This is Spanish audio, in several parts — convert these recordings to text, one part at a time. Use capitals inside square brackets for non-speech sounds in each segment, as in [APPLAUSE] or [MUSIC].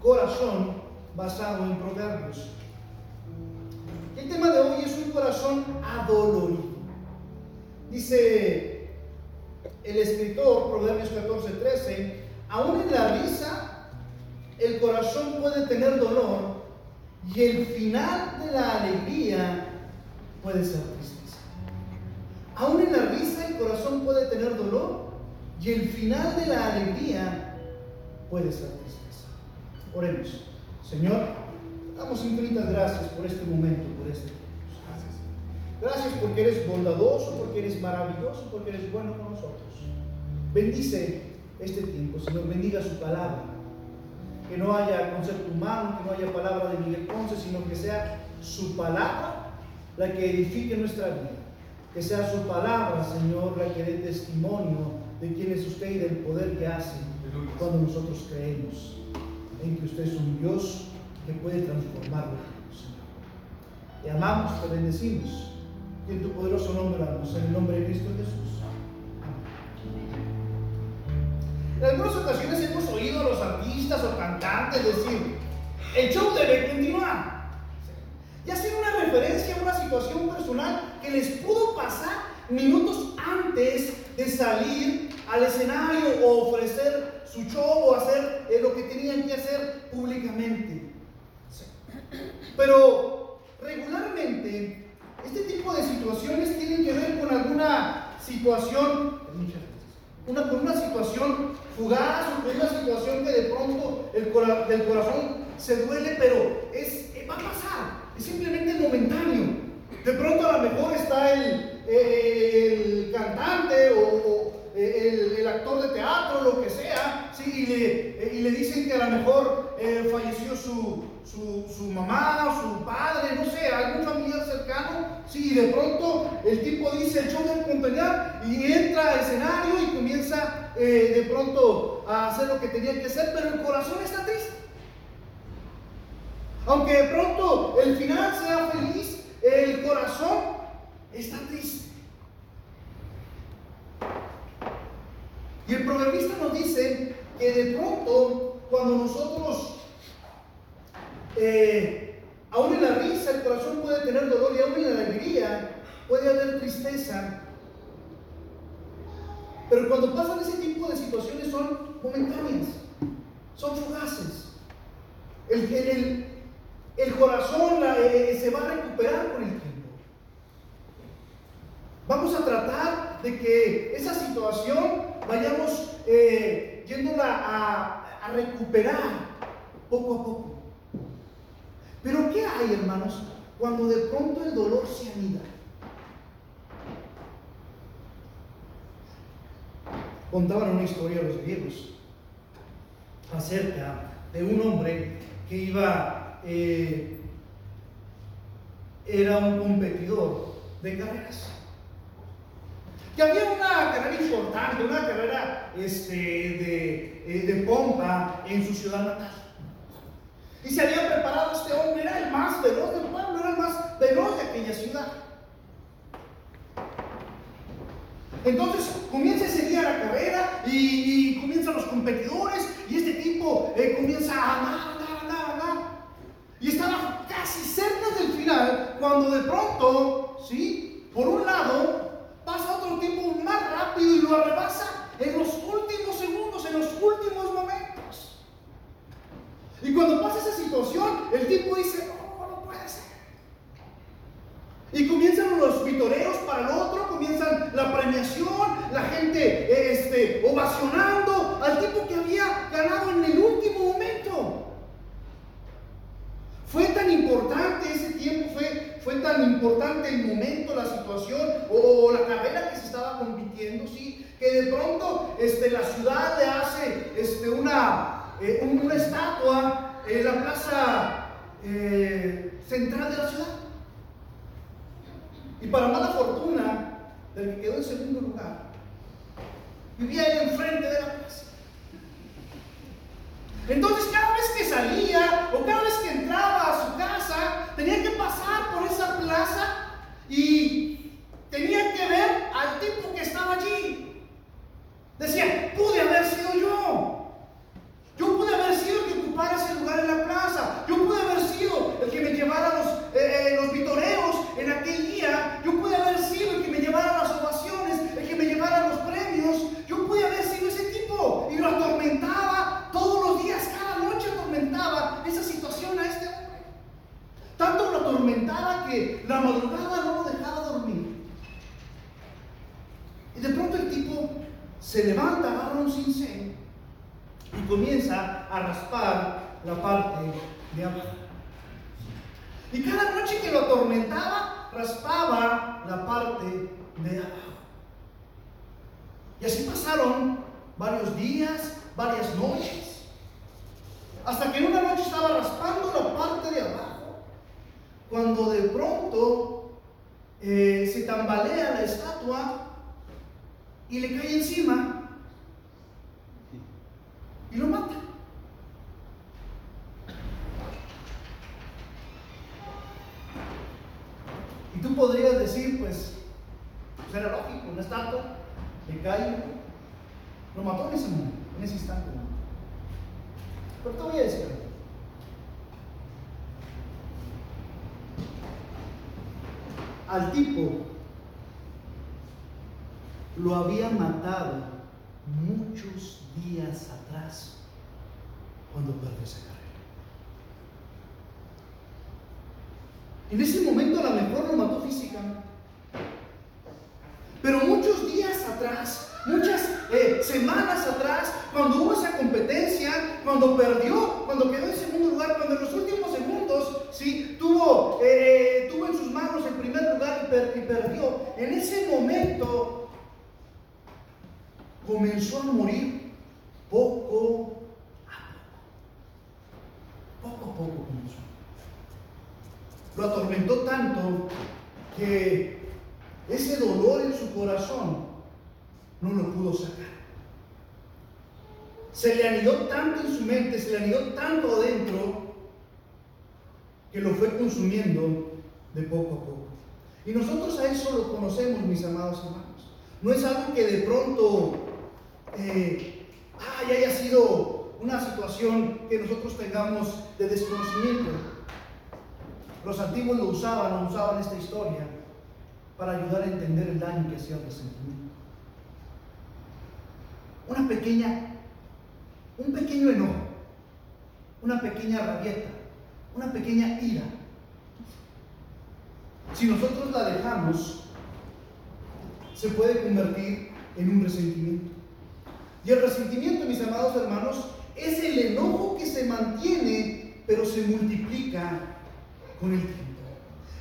corazón basado en proverbios. El tema de hoy es un corazón adolorido. Dice el escritor, Proverbios 14, 13, aún en la risa el corazón puede tener dolor y el final de la alegría puede ser tristeza. Aún en la risa el corazón puede tener dolor y el final de la alegría puede ser tristeza. Oremos. Señor, damos infinitas gracias por este momento, por este tiempo. Gracias porque eres bondadoso, porque eres maravilloso, porque eres bueno con nosotros. Bendice este tiempo, Señor, bendiga su palabra. Que no haya concepto humano, que no haya palabra de Miguel Ponce, sino que sea su palabra la que edifique nuestra vida. Que sea su palabra, Señor, la que dé testimonio de quién es usted y del poder que hace cuando nosotros creemos en que usted es un Dios que puede transformarlo, Señor. Te amamos, te bendecimos. Y en tu poderoso nombre oramos, en el nombre de Cristo Jesús. En algunas ocasiones hemos oído a los artistas o cantantes decir, el show debe continuar. Y hacer una referencia a una situación personal que les pudo pasar minutos antes de salir al escenario o ofrecer su show o hacer eh, lo que tenían que hacer públicamente. Pero regularmente este tipo de situaciones tienen que ver con alguna situación, una, con una situación fugaz o con una situación que de pronto el del corazón se duele, pero es, va a pasar, es simplemente momentáneo. De pronto a lo mejor está el, el cantante o, el, actor de teatro, ¿sí? y, le, y le dicen que a lo mejor eh, falleció su, su, su, mamá, su padre, no sé, algún familiar cercano, sí, y de pronto el tipo dice el show del compañero y entra al escenario y comienza eh, de pronto a hacer lo que tenía que hacer, pero el corazón está triste. Aunque de pronto el final sea feliz, el corazón está triste. Y el proverbista nos dice que de pronto, cuando nosotros, eh, aún en la risa, el corazón puede tener dolor y aún en la alegría puede haber tristeza. Pero cuando pasan ese tipo de situaciones son momentáneas, son fugaces. El, el, el corazón eh, se va a recuperar con el tiempo. Vamos a tratar de que esa situación vayamos eh, yéndola a, recuperar poco a poco. Pero ¿qué hay, hermanos, cuando de pronto el dolor se anida? Contaban una historia a los griegos acerca de un hombre que iba, eh, era un competidor de carreras que había una carrera importante, una carrera este, de, eh, de pompa en su ciudad natal. Y se había preparado este hombre, era el más veloz del pueblo, era el más veloz de aquella ciudad. Entonces comienza ese día la carrera y, comienzan los competidores y este tipo eh, comienza a andar, andar, andar, andar. Y estaba casi cerca del final cuando de pronto, ¿sí? Por un lado, pasa otro tiempo más rápido y lo arrebasa en los últimos segundos, en los últimos momentos. Y cuando pasa esa situación, el tipo dice, no, no puede ser. Y comienzan los vitoreos para el otro, comienzan la premiación, la gente este, ovacionando al tipo que había ganado en el último momento. Fue tan importante ese tiempo, fue, fue tan importante el momento, la situación o, la carrera que se estaba compitiendo, ¿sí? que de pronto este, la ciudad le hace este, una, eh, una estatua en la plaza eh, central de la ciudad. Y para mala fortuna del que quedó en segundo lugar, vivía él enfrente de la plaza. Entonces cada vez que salía o cada vez que entraba a su casa, tenía que pasar por esa plaza y tenía que ver al tipo que estaba allí. Decía, pude haber sido yo. Yo pude haber sido el que ocupara ese lugar que la madrugada no lo dejaba dormir. Y de pronto el tipo se levanta, agarra un cincel y comienza a raspar la parte de abajo. Y cada noche que lo atormentaba, raspaba la parte de abajo. Y así pasaron varios días, varias noches, hasta que en una noche estaba raspando la parte de abajo, cuando de pronto eh, se tambalea la estatua y le cae encima y lo mata. Y tú podrías decir, pues, pues era lógico, una estatua le cae, lo mató en ese momento, en ese instante. Pero te voy a decir algo. Al tipo lo muchos días atrás cuando perdió esa carrera. En ese momento a lo mejor lo mató físicamente. Pero muchos días atrás, muchas eh, semanas atrás, cuando hubo esa competencia, cuando perdió, cuando quedó en segundo lugar, cuando en los últimos segundos, sí, tuvo, eh, tuvo en sus manos el primer lugar y perdió, en ese momento comenzó a morir poco a poco. Poco a poco comenzó. Lo atormentó tanto que ese dolor en su corazón no lo pudo sacar. Se le anidó tanto en su mente, se le anidó tanto adentro, que lo fue consumiendo de poco a poco. Y nosotros a eso lo conocemos, mis amados hermanos. No es algo que de pronto eh, haya sido una situación que nosotros tengamos de desconocimiento. Los antiguos lo usaban, lo usaban esta historia para ayudar a entender el daño que hacía el resentimiento. Una pequeña, un pequeño enojo, una pequeña rabieta, una pequeña ira. Si nosotros la dejamos, se puede convertir en un resentimiento. Y el resentimiento, mis amados hermanos, es el enojo que se mantiene, pero se multiplica con el tiempo.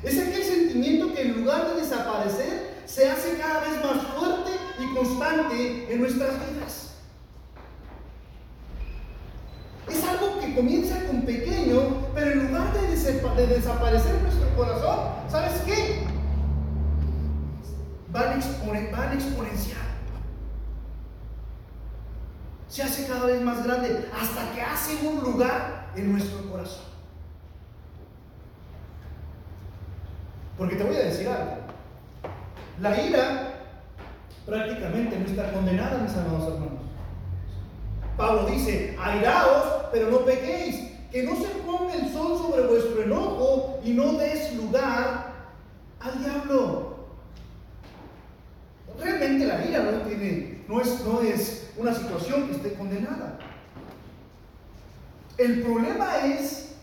Es aquel sentimiento que en lugar de desaparecer, se hace cada vez más fuerte y constante en nuestras vidas. Es algo que comienza con pequeño, pero en lugar de, desaparecer en nuestro corazón, ¿sabes qué? Van, van exponencial. Se hace cada vez más grande hasta que hace un lugar en nuestro corazón. Porque te voy a decir algo. La ira prácticamente no está condenada, mis amados hermanos. Pablo dice, airaos, pero no pequéis, que no se ponga el sol sobre vuestro enojo y no des lugar al diablo. Realmente la ira no, tiene, no, es, no es una situación que esté condenada. El problema es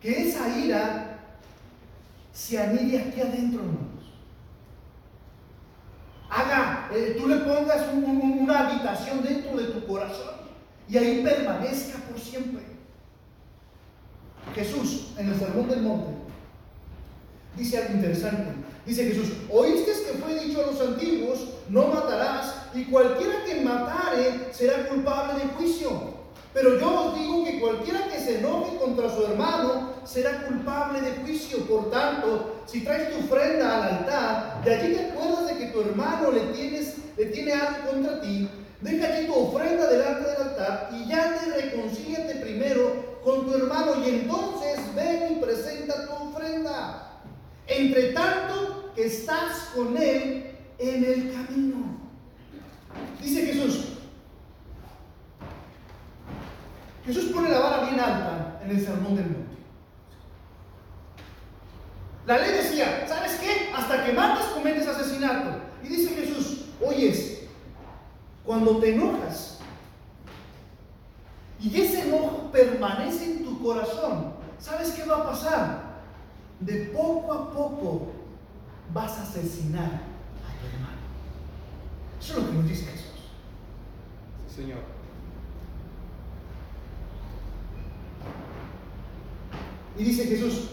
que esa ira se anide aquí adentro, hermanos. Haga, eh, tú le pongas una habitación dentro de tu corazón y ahí permanezca por siempre. Jesús, en el Sermón del Monte, dice algo interesante. Dice Jesús, oíste que fue dicho a los antiguos, no matarás, y cualquiera que matare será culpable de juicio. Pero yo os digo que cualquiera que se enoje contra su hermano será culpable de juicio. Por tanto, si traes tu ofrenda al altar y allí te acuerdas de que tu hermano le, tienes, le tiene algo contra ti, deja allí tu ofrenda delante del altar y ya te reconcíliate primero con tu hermano y entonces ven y presenta tu ofrenda. Entre tanto que estás con él en el camino. Dice Jesús, Jesús pone la vara bien alta en el sermón del monte. La ley decía, ¿sabes qué? Hasta que matas cometes asesinato. Y dice Jesús, oyes, cuando te enojas y ese enojo permanece en tu corazón, ¿sabes qué va a pasar? de poco a poco vas a asesinar a tu hermano. Eso es lo que nos dice Jesús. Señor. Y dice Jesús,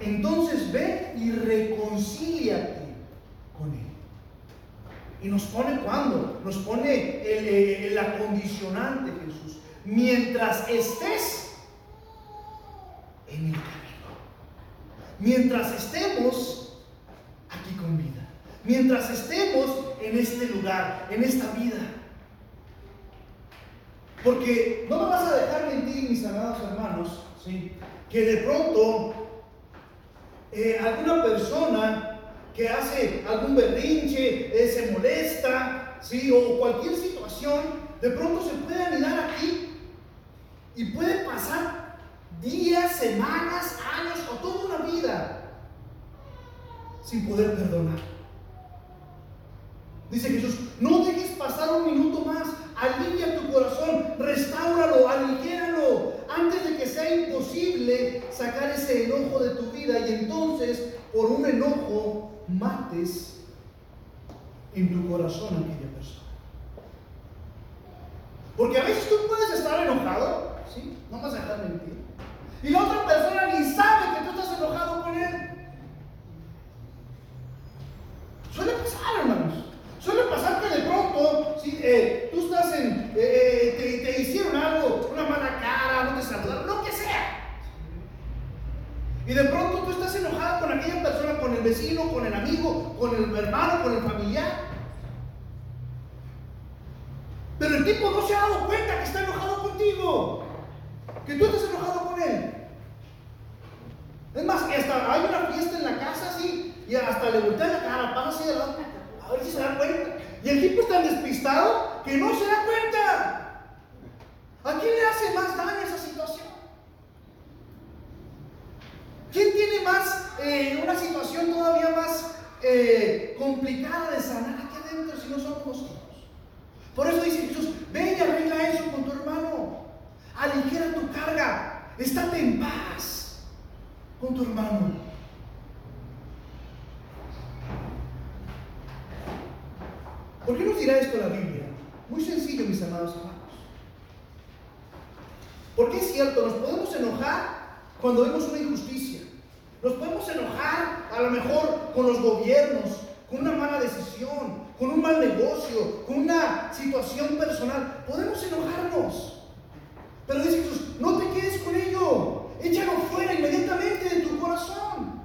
entonces ve y reconcíliate con él. Y nos pone cuando, nos pone el, el acondicionante Jesús. Mientras estés en el camino. Mientras estemos aquí con vida. Mientras estemos en este lugar, en esta vida. Porque no me vas a dejar mentir, mis amados hermanos, que de pronto eh, alguna persona que hace algún berrinche, eh, se molesta, o cualquier situación, de pronto se puede anidar aquí y puede pasar días, semanas, años o toda una vida sin poder perdonar. Dice Jesús, no dejes pasar un minuto más, alivia tu corazón, restáuralo, aliviéralo, antes de que sea imposible sacar ese enojo de tu vida y entonces por un enojo mates en tu corazón a aquella persona. Porque a veces tú puedes estar enojado, ¿sí? No vas a dejar mentir. Y la otra persona ni sabe que tú estás enojado con él. Suele pasar, hermanos. Suele pasar que de pronto, si eh, tú estás en, eh, eh, te, te, hicieron algo, una mala cara, no te saludaron, lo que sea. Y de pronto tú estás enojado con aquella persona, con el vecino, con el amigo, con el hermano, con el familiar. Pero el tipo no se ha dado cuenta que está enojado contigo, que tú estás enojado con él. Es más, hasta hay una fiesta en la casa así, y hasta le voltea la cara, pasa así de lado, a ver si se da cuenta. Y el tipo es tan despistado que no se da cuenta. ¿A quién le hace más daño esa situación? ¿Quién tiene más, eh, una situación todavía más eh, complicada de sanar aquí adentro si no somos nosotros? Por eso dice Jesús, ven y arregla eso con tu hermano. Aligera tu carga. Estate en paz con tu hermano. ¿Por qué nos dirá esto la Biblia? Muy sencillo, mis amados hermanos. Porque es cierto, nos podemos enojar cuando vemos una injusticia. Nos podemos enojar a lo mejor con los gobiernos, con una mala decisión, con un mal negocio, con una situación personal. Podemos enojarnos. Pero dice Jesús, no te quedes con ello. Échalo fuera inmediatamente de tu corazón.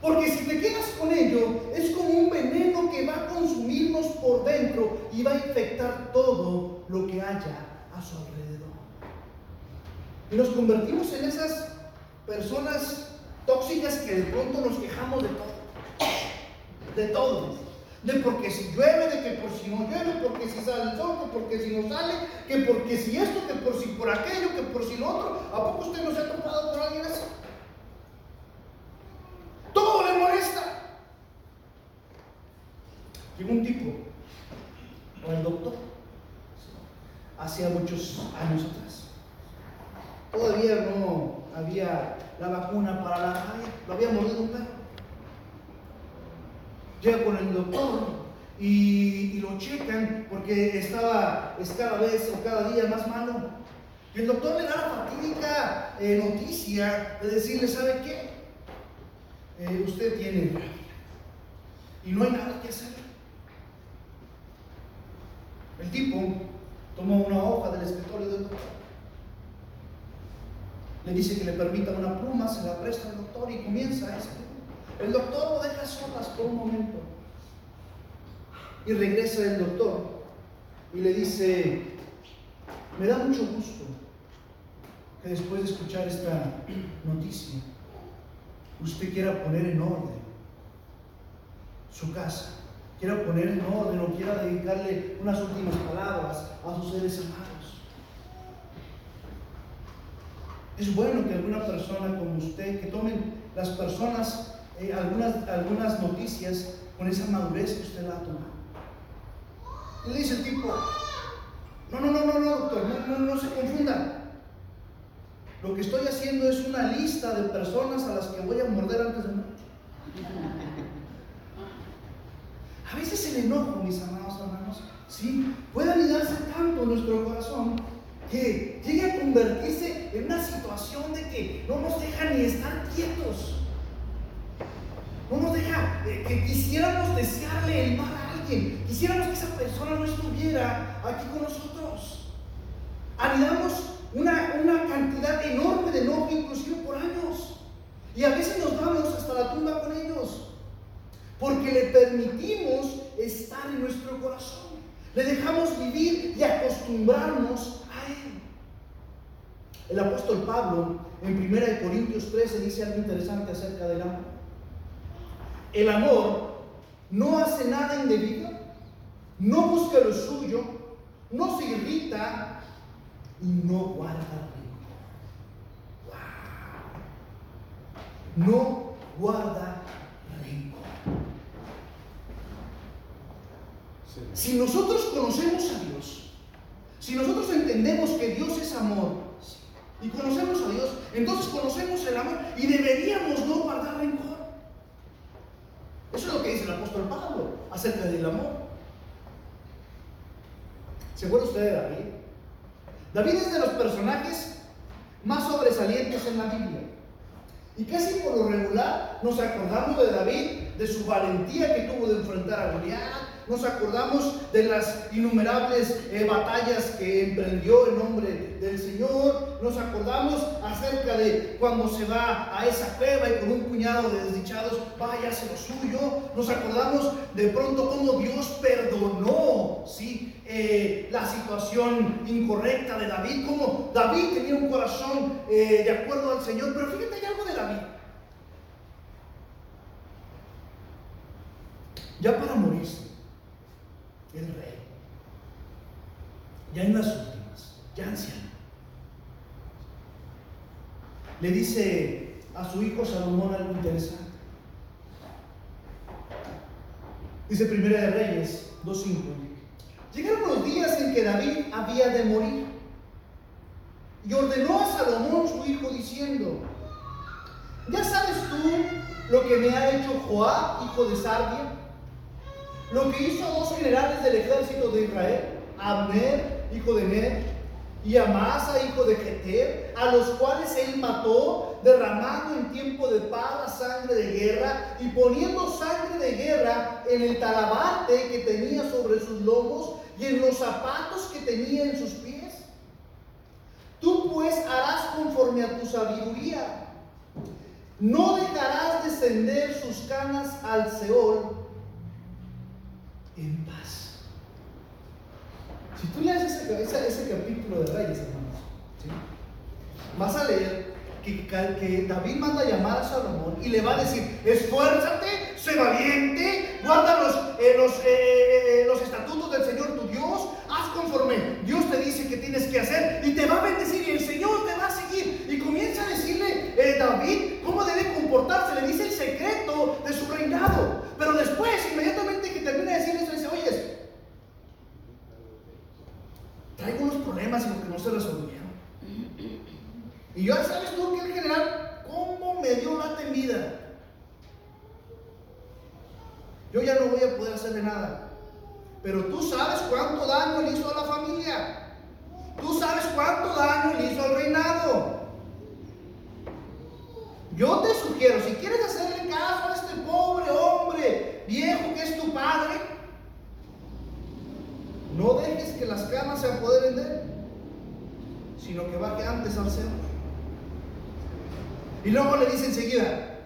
Porque si te quedas con ello, es como un veneno que va a consumirnos por dentro y va a infectar todo lo que haya a su alrededor. Y nos convertimos en esas personas tóxicas que de pronto nos quejamos de todo. De todo. De porque si llueve, de que por si no llueve, porque si sale el sol, que porque si no sale, que porque si esto, que por si por aquello, que por si lo otro. ¿A poco usted no se ha topado con alguien así? Todo le molesta. Llegó un tipo con el doctor hacía muchos años atrás. Todavía no había la vacuna para la rabia, lo había mordido un perro. Llega con el doctor y, lo checan porque estaba es cada vez o cada día más malo. Y el doctor le da la fatídica eh, noticia de decirle, ¿sabe qué? Eh, usted tiene y no hay nada que hacer. El tipo toma una hoja del escritorio del doctor, le dice que le permita una pluma, se la presta al doctor y comienza a escribir. El doctor lo deja solas por un momento y regresa el doctor y le dice, me da mucho gusto que después de escuchar esta noticia, usted quiera poner en orden su casa, quiera poner en orden o quiera dedicarle unas últimas palabras a sus seres amados. Es bueno que alguna persona como usted, que tomen las personas eh, algunas, algunas noticias con esa madurez que usted la ha tomado. Le dice el tipo, no, no, no, no, no, doctor, no, no, no se confunda. Lo que estoy haciendo es una lista de personas a las que voy a morder antes de morir. [LAUGHS] A veces el enojo, mis amados hermanos, sí, puede anidarse tanto nuestro corazón que llegue a convertirse en una situación de que no nos deja ni estar quietos. No nos deja eh, que quisiéramos desearle el mal a alguien, quisiéramos que esa persona no estuviera aquí con nosotros. Anidamos una, una cantidad enorme de enojo, inclusive por años. Y a veces nos vamos hasta la tumba con ellos. Porque le permitimos estar en nuestro corazón. Le dejamos vivir y acostumbrarnos a Él. El apóstol Pablo en 1 Corintios 13 dice algo interesante acerca del amor. El amor no hace nada indebido, no busca lo suyo, no se irrita y no guarda rencor. No guarda rencor. Si nosotros conocemos a Dios, si nosotros entendemos que Dios es amor y conocemos a Dios, entonces conocemos el amor y deberíamos no guardar rencor. Eso es lo que dice el apóstol Pablo acerca del amor. ¿Se acuerda usted de David? David es de los personajes más sobresalientes en la Biblia. Y casi por lo regular nos acordamos de David, de su valentía que tuvo de enfrentar a Goliat, nos acordamos de las innumerables eh, batallas que emprendió en nombre del Señor. Nos acordamos acerca de cuando se va a esa cueva y con un puñado de desdichados vaya hacia lo suyo. Nos acordamos de pronto cómo Dios perdonó ¿sí? Eh, la situación incorrecta de David. Cómo David tenía un corazón eh, de acuerdo al Señor. Pero fíjate, hay algo de David. Ya para morirse el rey. Ya en las últimas, ya anciano. Le dice a su hijo Salomón algo interesante. Dice Primera de Reyes 2.5. Llegaron los días en que David había de morir. Y ordenó a Salomón su hijo diciendo, ¿ya sabes tú lo que me ha hecho Joab, hijo de Sardia? Lo que hizo dos generales del ejército de Israel, Abner, hijo de Ner, y Amasa, hijo de Jeter, a los cuales él mató, derramando en tiempo de paz sangre de guerra y poniendo sangre de guerra en el talabarte que tenía sobre sus lomos y en los zapatos que tenía en sus pies. Tú pues harás conforme a tu sabiduría. No dejarás descender sus canas al Seol en paz. Si tú lees ese, ese, capítulo de Reyes, hermanos, vas a leer que, que, David manda a llamar a Salomón y le va a decir, esfuérzate, sé valiente, guarda los, eh, los, eh, eh, los estatutos del Señor tu Dios, haz conforme Dios te dice que tienes que hacer y te va a bendecir y el Señor te va a seguir. Y comienza a decirle David cómo debe comportarse, le dice el secreto de su reinado. Pero después, inmediatamente que termina de decir eso, dice, oye, y que no se resolvieron. Y yo, ¿sabes tú que el general, cómo me dio la temida? Yo ya no voy a poder hacerle nada. Pero tú sabes cuánto daño le hizo a la familia. Tú sabes cuánto daño le hizo al reinado. Yo te sugiero, si quieres hacerle caso a este pobre hombre viejo que es tu padre, no dejes que las camas se apoderen de él, sino que baje antes al Señor. Y luego le dice enseguida,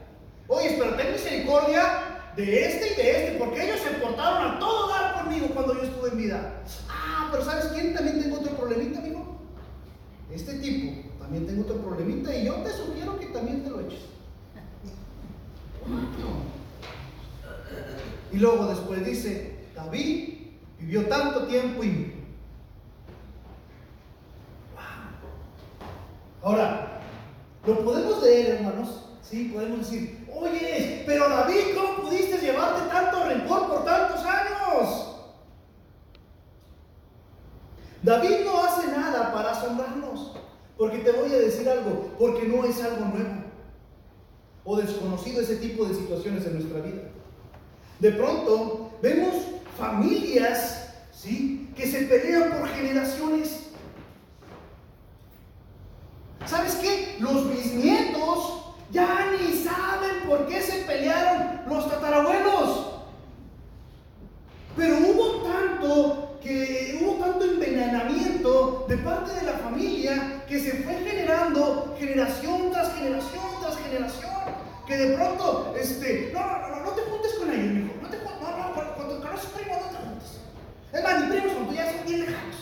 oye, pero ten misericordia de este y de este, porque ellos se portaron a todo dar conmigo cuando yo estuve en vida. Ah, pero ¿sabes quién? También tengo otro problemita, amigo. Este tipo también tengo otro problemita y yo te sugiero que también te lo eches. Y luego después dice, David vivió tanto tiempo y... Ahora, lo podemos leer, hermanos. Sí, podemos decir, oye, pero David, ¿cómo pudiste llevarte tanto rencor por tantos años? David no hace nada para asombrarnos. Porque te voy a decir algo, porque no es algo nuevo o desconocido ese tipo de situaciones en nuestra vida. De pronto vemos familias, ¿sí? Que se pelean por generaciones. ¿Sabes qué? Los bisnietos ya ni saben por qué se pelearon los tatarabuelos. Pero hubo tanto que hubo tanto envenenamiento de parte de la familia que se fue generando generación tras generación tras generación. Que de pronto, este, no, no, no, no te juntes con ellos, hijo. No te juntes, no, no, cuando conoces primos no te juntes. Es más, ni primos cuando ya son bien lejanos.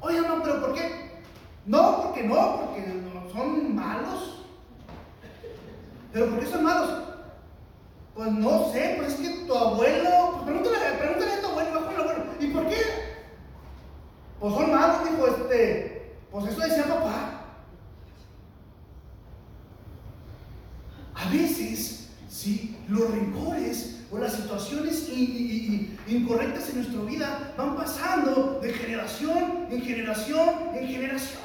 Oye, no, pero ¿por qué? No, porque no, porque son malos. ¿Pero por qué son malos? Pues no sé, pues es que tu abuelo, pues pregúntale, pregúntale a tu abuelo, a tu abuelo, ¿y por qué? Pues son malos, dijo este, pues eso decía papá. A veces, sí, los rencores o las situaciones incorrectas en nuestra vida van pasando de generación en generación en generación.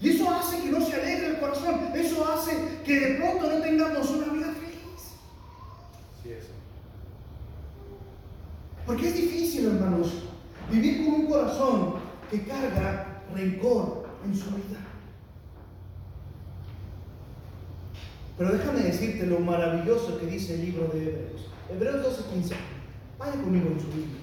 Y eso hace que no se alegre el corazón. Eso hace que de pronto no tengamos una vida feliz. Sí, eso. Porque es difícil, hermanos, vivir con un corazón que carga rencor en su vida. Pero déjame decirte lo maravilloso que dice el libro de Hebreos. Hebreos 12:15. Vaya conmigo en su Biblia.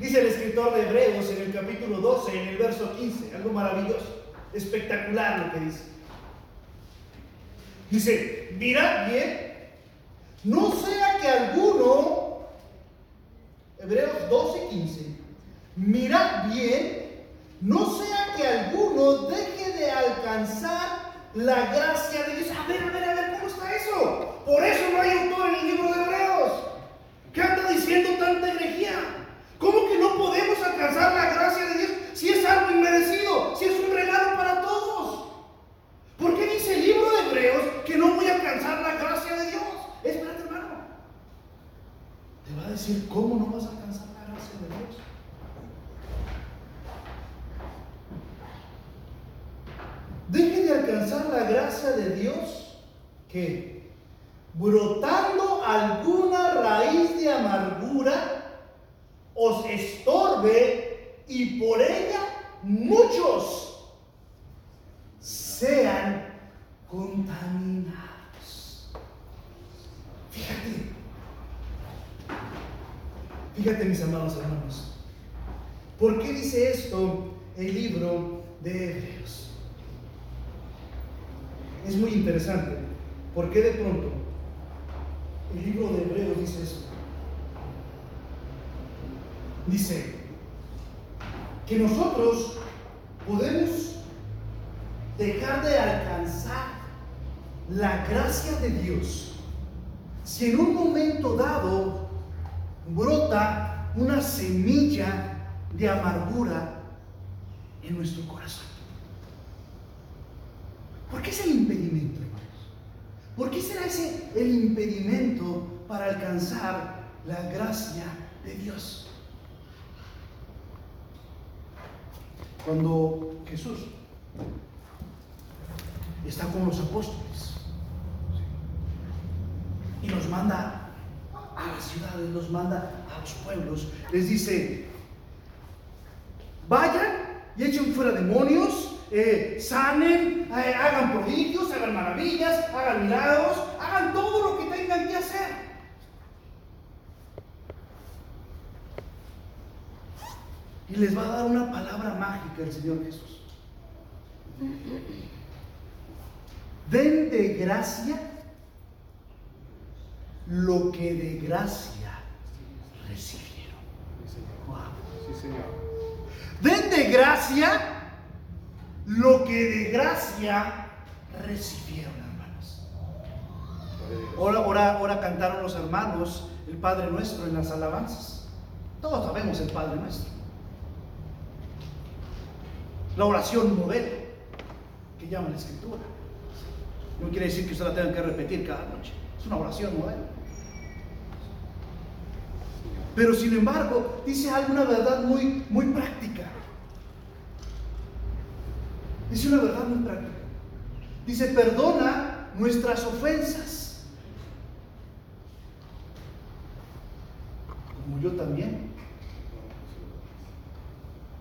Dice el escritor de Hebreos en el capítulo 12, en el verso 15, algo maravilloso, espectacular lo que dice. Dice, mirad bien, no sea que alguno, Hebreos 12, 15, mirad bien, no sea que alguno deje de alcanzar la gracia de Dios. A ver, a ver, a ver, ¿cómo está eso? Por eso no hay autor en el libro de Hebreos. ¿Qué anda tanta energía? ¿Cómo que no podemos alcanzar la gracia de Dios si es algo inmerecido, si es un regalo para todos? ¿Por qué dice el libro de Hebreos que no voy a alcanzar la gracia de Dios? Espérate, hermano. Te va a decir cómo no vas a alcanzar la gracia de Dios. Deje de alcanzar la gracia de Dios que brotando alguna os estorbe y por ella muchos sean contaminados. Fíjate, fíjate mis amados hermanos, ¿por qué dice esto el libro de Hebreos? es muy interesante. ¿Por qué de pronto el libro de Hebreos dice eso? Dice que nosotros podemos dejar de alcanzar la gracia de Dios si en un momento dado brota una semilla de amargura en nuestro corazón. ¿Por qué es el impedimento, hermanos? ¿Por qué será ese el impedimento para alcanzar la gracia de Dios? Cuando Jesús está con los apóstoles y los manda a las ciudades, los manda a los pueblos, les dice, vayan y echen fuera demonios eh, sanen, eh, hagan prodigios, hagan maravillas, hagan milagros, hagan todo lo que tengan que hacer. Y les va a dar una palabra mágica el Señor Jesús. Den de gracia lo que de gracia recibieron. Sí, Señor. Den de gracia lo que de gracia recibieron, hermanos. Ahora, ahora, ahora cantaron los hermanos el Padre Nuestro en las alabanzas. Todos sabemos el Padre Nuestro. La oración modelo que llama la Escritura. No quiere decir que usted la tenga que repetir cada noche. Es una oración moderna. Pero sin embargo, dice algo, una verdad muy, muy práctica. Dice una verdad muy práctica. Dice, perdona nuestras ofensas. Como yo también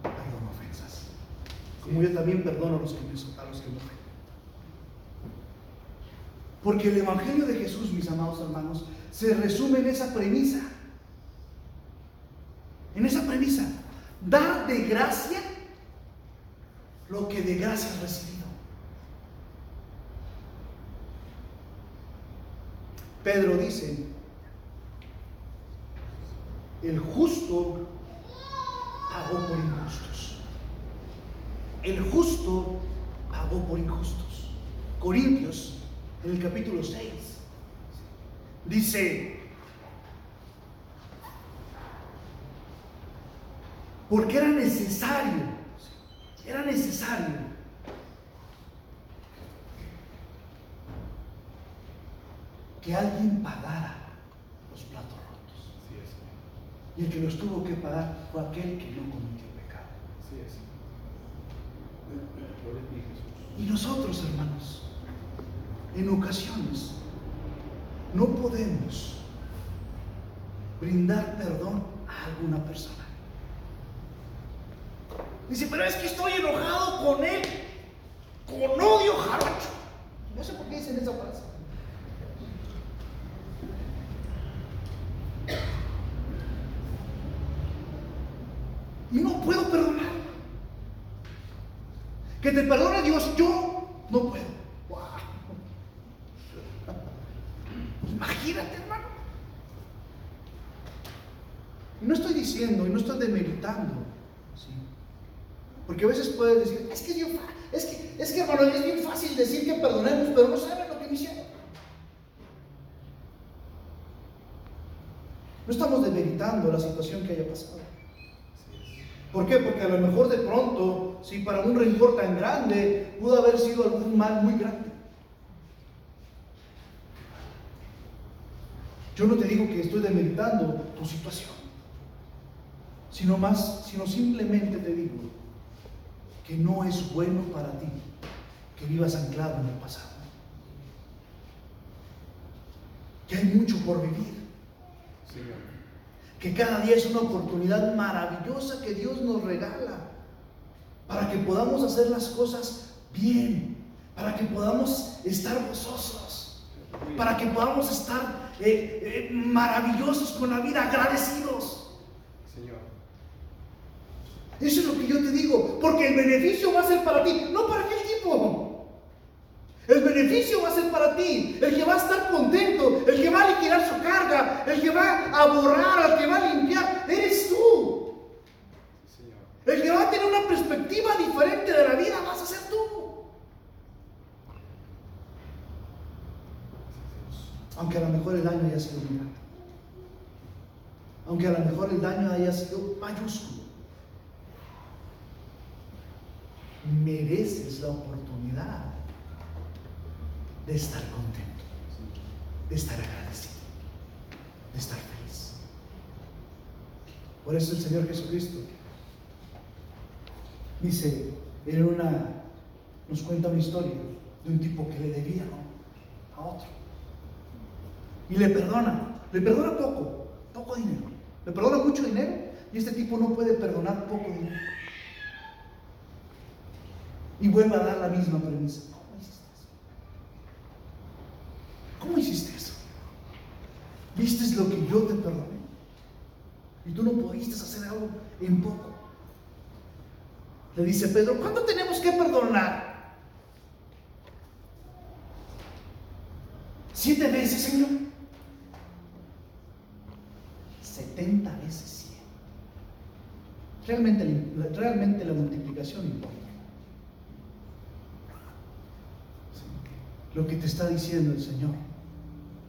perdono ofensas. Como yo también perdono a los que me. Porque el Evangelio de Jesús, mis amados hermanos, se resume en esa premisa. En esa premisa. Dar de gracia lo que de gracia has recibido. Pedro dice, el justo pagó por injustos. El justo pagó por injustos. Corintios, en el capítulo 6, dice, porque era necesario, era necesario que alguien pagara los platos rotos. Y el que los tuvo que pagar fue aquel que no cometió Y nosotros, hermanos, en ocasiones no podemos brindar perdón a alguna persona. Dice, pero es que estoy enojado con él, con odio jarocho. No sé por qué dicen esa frase. Y no puedo perdonar. Que te perdone Dios, yo no puedo. Wow. Imagínate, hermano. No estoy diciendo y no estoy demeritando. ¿sí? Porque a veces puedes decir, es que, Dios, es que, es que hermano, es bien fácil decir que perdonemos, pero no saben lo que me hicieron. No estamos demeritando la situación que haya pasado. ¿Por qué? Porque a lo mejor de pronto, si para un rencor tan grande, pudo haber sido algún mal muy grande. Yo no te digo que estoy demeritando tu situación, sino más, sino simplemente te digo que no es bueno para ti que vivas anclado en el pasado. Que hay mucho por vivir. Que cada día es una oportunidad maravillosa que Dios nos regala para que podamos hacer las cosas bien, para que podamos estar gozosos, para que podamos estar eh, eh, maravillosos con la vida, agradecidos. Señor. Eso es lo que yo te digo, porque el beneficio va a ser para ti, no para aquel tipo. El beneficio va a ser para ti, el que va a estar contento, el que va a liquidar su carga, el que va a borrar, el que va a limpiar, eres tú. El que va a tener una perspectiva diferente de la vida vas a ser tú. Aunque a lo mejor el daño haya sido grande. Aunque a lo mejor el daño haya sido mayúsculo. Mereces la oportunidad de estar contento, de estar agradecido, de estar feliz. Por eso el Señor Jesucristo dice, en una, nos cuenta una historia de un tipo que le debía ¿no? a otro. Y le perdona, le perdona poco, poco dinero. Le perdona mucho dinero y este tipo no puede perdonar poco dinero. Y vuelve a dar la misma premisa. ¿Cómo hiciste eso? ¿Viste lo que yo te perdoné? Y tú no pudiste hacer algo en poco. Le dice Pedro, ¿cuánto tenemos que perdonar? Siete veces, Señor. Setenta veces cien. Realmente, realmente la multiplicación importa. Lo que te está diciendo el Señor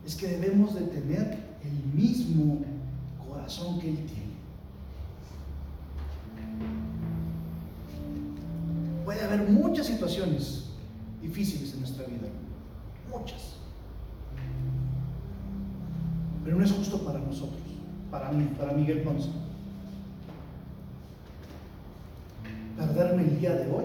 es que debemos de tener el mismo corazón que Él tiene. Puede haber muchas situaciones difíciles en nuestra vida, muchas. Pero no es justo para nosotros, para mí, para Miguel Ponce. Perderme el día de hoy